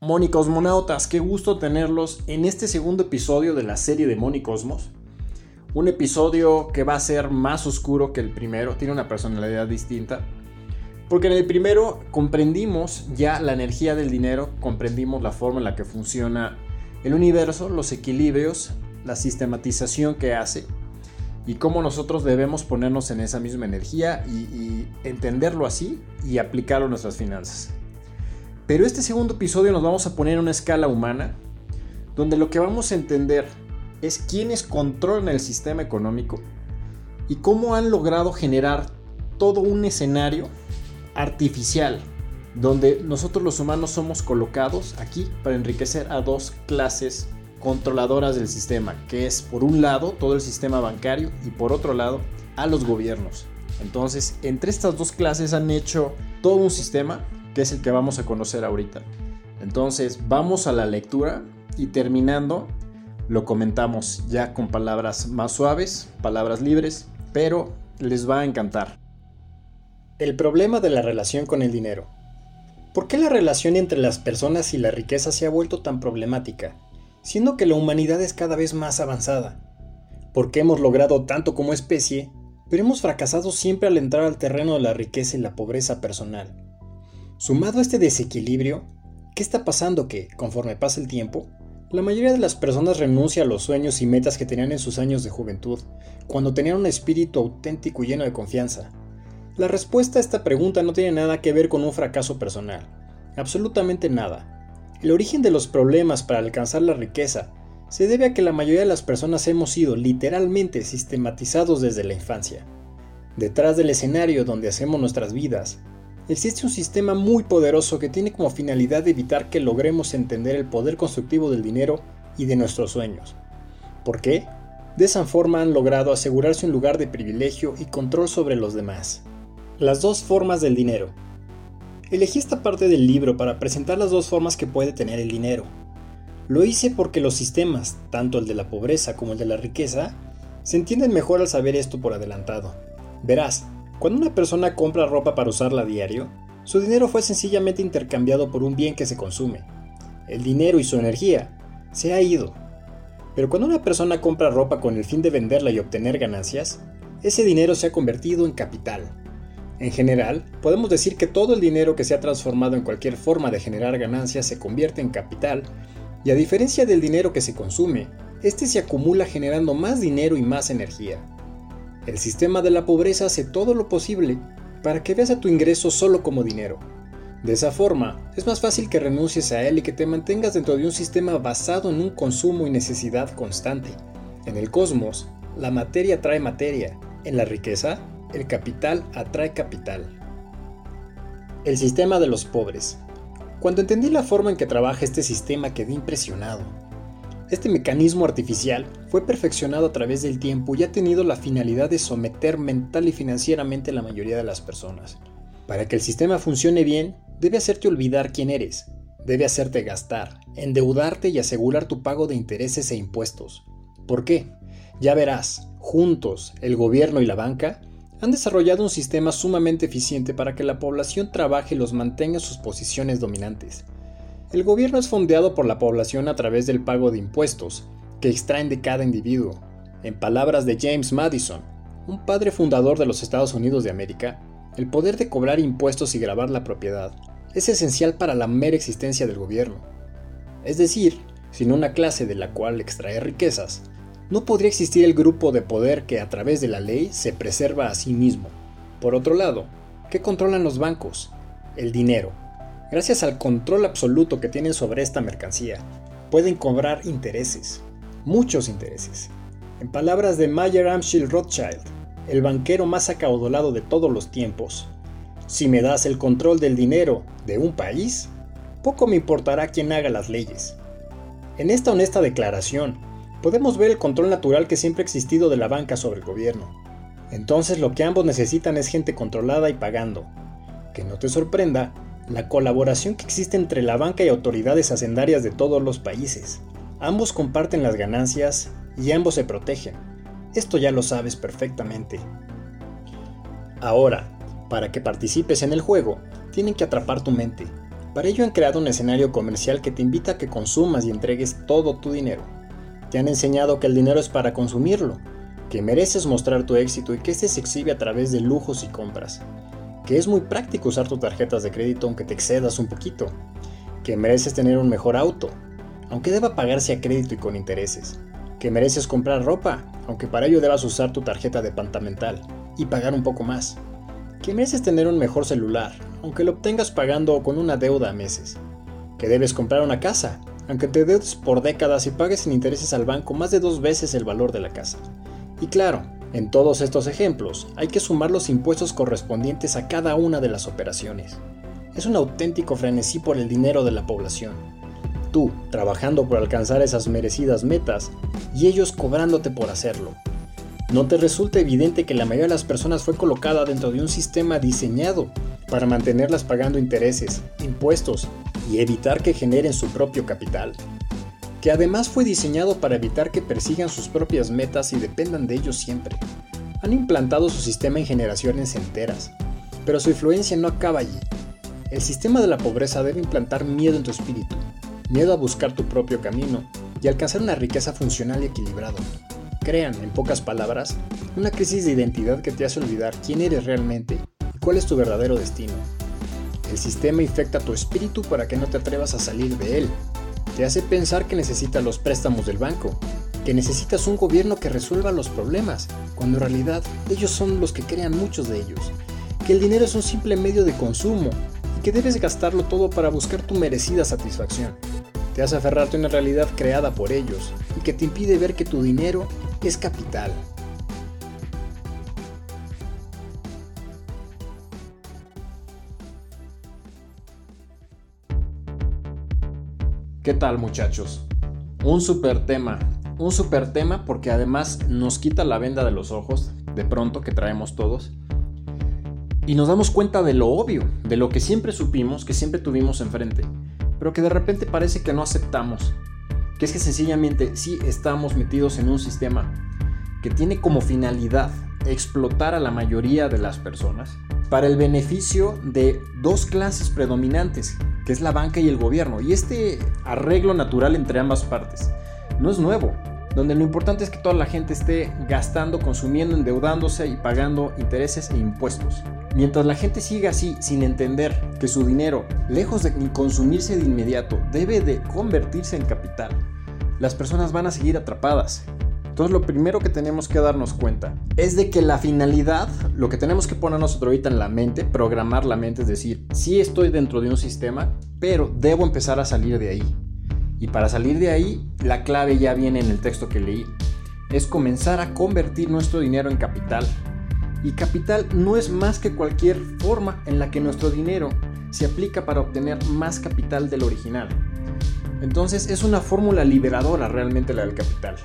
Cosmonautas, qué gusto tenerlos en este segundo episodio de la serie de Cosmos. Un episodio que va a ser más oscuro que el primero, tiene una personalidad distinta. Porque en el primero comprendimos ya la energía del dinero, comprendimos la forma en la que funciona el universo, los equilibrios, la sistematización que hace y cómo nosotros debemos ponernos en esa misma energía y entenderlo así y aplicarlo a nuestras finanzas. Pero este segundo episodio nos vamos a poner en una escala humana, donde lo que vamos a entender es quiénes controlan el sistema económico y cómo han logrado generar todo un escenario artificial, donde nosotros los humanos somos colocados aquí para enriquecer a dos clases controladoras del sistema, que es por un lado todo el sistema bancario y por otro lado a los gobiernos. Entonces, entre estas dos clases han hecho todo un sistema que es el que vamos a conocer ahorita. Entonces, vamos a la lectura y terminando, lo comentamos ya con palabras más suaves, palabras libres, pero les va a encantar. El problema de la relación con el dinero. ¿Por qué la relación entre las personas y la riqueza se ha vuelto tan problemática, siendo que la humanidad es cada vez más avanzada? ¿Por qué hemos logrado tanto como especie, pero hemos fracasado siempre al entrar al terreno de la riqueza y la pobreza personal? Sumado a este desequilibrio, ¿qué está pasando que, conforme pasa el tiempo, la mayoría de las personas renuncia a los sueños y metas que tenían en sus años de juventud, cuando tenían un espíritu auténtico y lleno de confianza? La respuesta a esta pregunta no tiene nada que ver con un fracaso personal, absolutamente nada. El origen de los problemas para alcanzar la riqueza se debe a que la mayoría de las personas hemos sido literalmente sistematizados desde la infancia. Detrás del escenario donde hacemos nuestras vidas, existe un sistema muy poderoso que tiene como finalidad evitar que logremos entender el poder constructivo del dinero y de nuestros sueños. ¿Por qué? De esa forma han logrado asegurarse un lugar de privilegio y control sobre los demás. Las dos formas del dinero. Elegí esta parte del libro para presentar las dos formas que puede tener el dinero. Lo hice porque los sistemas, tanto el de la pobreza como el de la riqueza, se entienden mejor al saber esto por adelantado. Verás, cuando una persona compra ropa para usarla a diario, su dinero fue sencillamente intercambiado por un bien que se consume. El dinero y su energía se ha ido. Pero cuando una persona compra ropa con el fin de venderla y obtener ganancias, ese dinero se ha convertido en capital. En general, podemos decir que todo el dinero que se ha transformado en cualquier forma de generar ganancias se convierte en capital, y a diferencia del dinero que se consume, este se acumula generando más dinero y más energía. El sistema de la pobreza hace todo lo posible para que veas a tu ingreso solo como dinero. De esa forma, es más fácil que renuncies a él y que te mantengas dentro de un sistema basado en un consumo y necesidad constante. En el cosmos, la materia atrae materia. En la riqueza, el capital atrae capital. El sistema de los pobres. Cuando entendí la forma en que trabaja este sistema quedé impresionado. Este mecanismo artificial fue perfeccionado a través del tiempo y ha tenido la finalidad de someter mental y financieramente a la mayoría de las personas. Para que el sistema funcione bien, debe hacerte olvidar quién eres, debe hacerte gastar, endeudarte y asegurar tu pago de intereses e impuestos. ¿Por qué? Ya verás, juntos, el gobierno y la banca han desarrollado un sistema sumamente eficiente para que la población trabaje y los mantenga en sus posiciones dominantes. El gobierno es fondeado por la población a través del pago de impuestos, que extraen de cada individuo. En palabras de James Madison, un padre fundador de los Estados Unidos de América, el poder de cobrar impuestos y grabar la propiedad es esencial para la mera existencia del gobierno. Es decir, sin una clase de la cual extraer riquezas, no podría existir el grupo de poder que a través de la ley se preserva a sí mismo. Por otro lado, ¿qué controlan los bancos? El dinero, Gracias al control absoluto que tienen sobre esta mercancía, pueden cobrar intereses, muchos intereses. En palabras de Mayer Amschel Rothschild, el banquero más acaudalado de todos los tiempos, si me das el control del dinero de un país, poco me importará quién haga las leyes. En esta honesta declaración, podemos ver el control natural que siempre ha existido de la banca sobre el gobierno. Entonces lo que ambos necesitan es gente controlada y pagando. Que no te sorprenda la colaboración que existe entre la banca y autoridades hacendarias de todos los países. Ambos comparten las ganancias y ambos se protegen. Esto ya lo sabes perfectamente. Ahora, para que participes en el juego, tienen que atrapar tu mente. Para ello han creado un escenario comercial que te invita a que consumas y entregues todo tu dinero. Te han enseñado que el dinero es para consumirlo, que mereces mostrar tu éxito y que este se exhibe a través de lujos y compras, que es muy práctico usar tus tarjetas de crédito aunque te excedas un poquito, que mereces tener un mejor auto, aunque deba pagarse a crédito y con intereses, que mereces comprar ropa, aunque para ello debas usar tu tarjeta departamental y pagar un poco más, que mereces tener un mejor celular, aunque lo obtengas pagando con una deuda a meses, que debes comprar una casa, aunque te deudes por décadas y pagues sin intereses al banco más de dos veces el valor de la casa. Y claro, en todos estos ejemplos hay que sumar los impuestos correspondientes a cada una de las operaciones. Es un auténtico frenesí por el dinero de la población. Tú, trabajando por alcanzar esas merecidas metas, y ellos cobrándote por hacerlo. ¿No te resulta evidente que la mayoría de las personas fue colocada dentro de un sistema diseñado para mantenerlas pagando intereses, impuestos y evitar que generen su propio capital? Que además fue diseñado para evitar que persigan sus propias metas y dependan de ellos siempre. Han implantado su sistema en generaciones enteras, pero su influencia no acaba allí. El sistema de la pobreza debe implantar miedo en tu espíritu, miedo a buscar tu propio camino y alcanzar una riqueza funcional y equilibrada. Crean, en pocas palabras, una crisis de identidad que te hace olvidar quién eres realmente y cuál es tu verdadero destino. El sistema infecta tu espíritu para que no te atrevas a salir de él. Te hace pensar que necesitas los préstamos del banco, que necesitas un gobierno que resuelva los problemas, cuando en realidad ellos son los que crean muchos de ellos, que el dinero es un simple medio de consumo y que debes gastarlo todo para buscar tu merecida satisfacción te hace aferrarte a una realidad creada por ellos y que te impide ver que tu dinero es capital. ¿Qué tal muchachos? Un super tema, un super tema porque además nos quita la venda de los ojos, de pronto que traemos todos, y nos damos cuenta de lo obvio, de lo que siempre supimos, que siempre tuvimos enfrente pero que de repente parece que no aceptamos. Que es que sencillamente sí estamos metidos en un sistema que tiene como finalidad explotar a la mayoría de las personas para el beneficio de dos clases predominantes, es la banca y el gobierno. Y este arreglo natural entre ambas partes no es nuevo, donde lo importante es que toda la gente esté gastando, consumiendo, endeudándose y pagando intereses e impuestos. Mientras la gente siga así, sin entender que su dinero, lejos de consumirse de inmediato, debe de convertirse en capital, las personas van a seguir atrapadas. Entonces lo primero que tenemos que darnos cuenta es de que la finalidad, lo que tenemos que poner nosotros ahorita en la mente, programar la mente, es decir, sí estoy dentro de un sistema, pero debo empezar a salir de ahí. Y para salir de ahí, la clave ya viene en el texto que leí. Es comenzar a convertir nuestro dinero en capital, y capital no es más que cualquier forma en la que nuestro dinero se aplica para obtener más capital del original. Entonces es una fórmula liberadora realmente la del capital.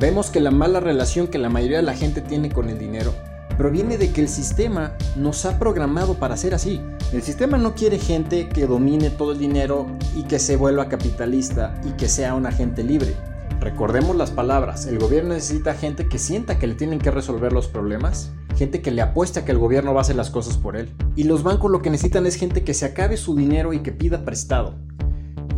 Vemos que la mala relación que la mayoría de la gente tiene con el dinero proviene de que el sistema nos ha programado para ser así. El sistema no quiere gente que domine todo el dinero y que se vuelva capitalista y que sea un agente libre. Recordemos las palabras, el gobierno necesita gente que sienta que le tienen que resolver los problemas, gente que le apuesta que el gobierno va a hacer las cosas por él. Y los bancos lo que necesitan es gente que se acabe su dinero y que pida prestado.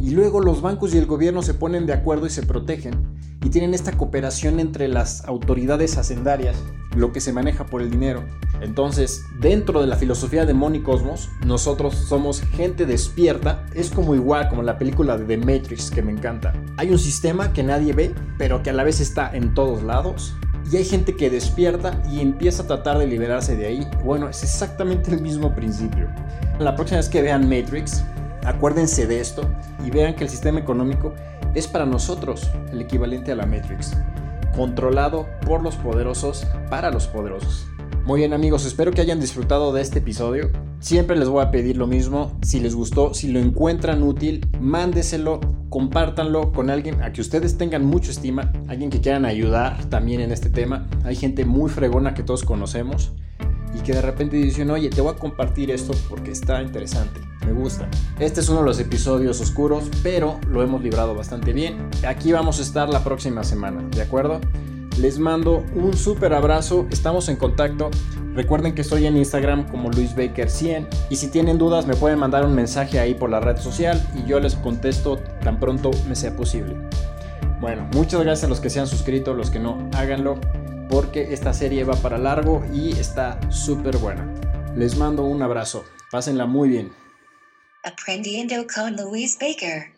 Y luego los bancos y el gobierno se ponen de acuerdo y se protegen y tienen esta cooperación entre las autoridades hacendarias, lo que se maneja por el dinero. Entonces, dentro de la filosofía de Money Cosmos, nosotros somos gente despierta. Es como igual como la película de The Matrix que me encanta. Hay un sistema que nadie ve, pero que a la vez está en todos lados. Y hay gente que despierta y empieza a tratar de liberarse de ahí. Bueno, es exactamente el mismo principio. La próxima vez que vean Matrix, acuérdense de esto y vean que el sistema económico es para nosotros el equivalente a la Matrix, controlado por los poderosos para los poderosos. Muy bien amigos, espero que hayan disfrutado de este episodio. Siempre les voy a pedir lo mismo, si les gustó, si lo encuentran útil, mándeselo, compártanlo con alguien a que ustedes tengan mucha estima, alguien que quieran ayudar también en este tema. Hay gente muy fregona que todos conocemos y que de repente dicen, oye, te voy a compartir esto porque está interesante, me gusta. Este es uno de los episodios oscuros, pero lo hemos librado bastante bien. Aquí vamos a estar la próxima semana, ¿de acuerdo? Les mando un súper abrazo, estamos en contacto. Recuerden que estoy en Instagram como LuisBaker100 y si tienen dudas me pueden mandar un mensaje ahí por la red social y yo les contesto tan pronto me sea posible. Bueno, muchas gracias a los que se han suscrito, los que no, háganlo porque esta serie va para largo y está súper buena. Les mando un abrazo, pásenla muy bien. Apprendiendo con Louise Baker.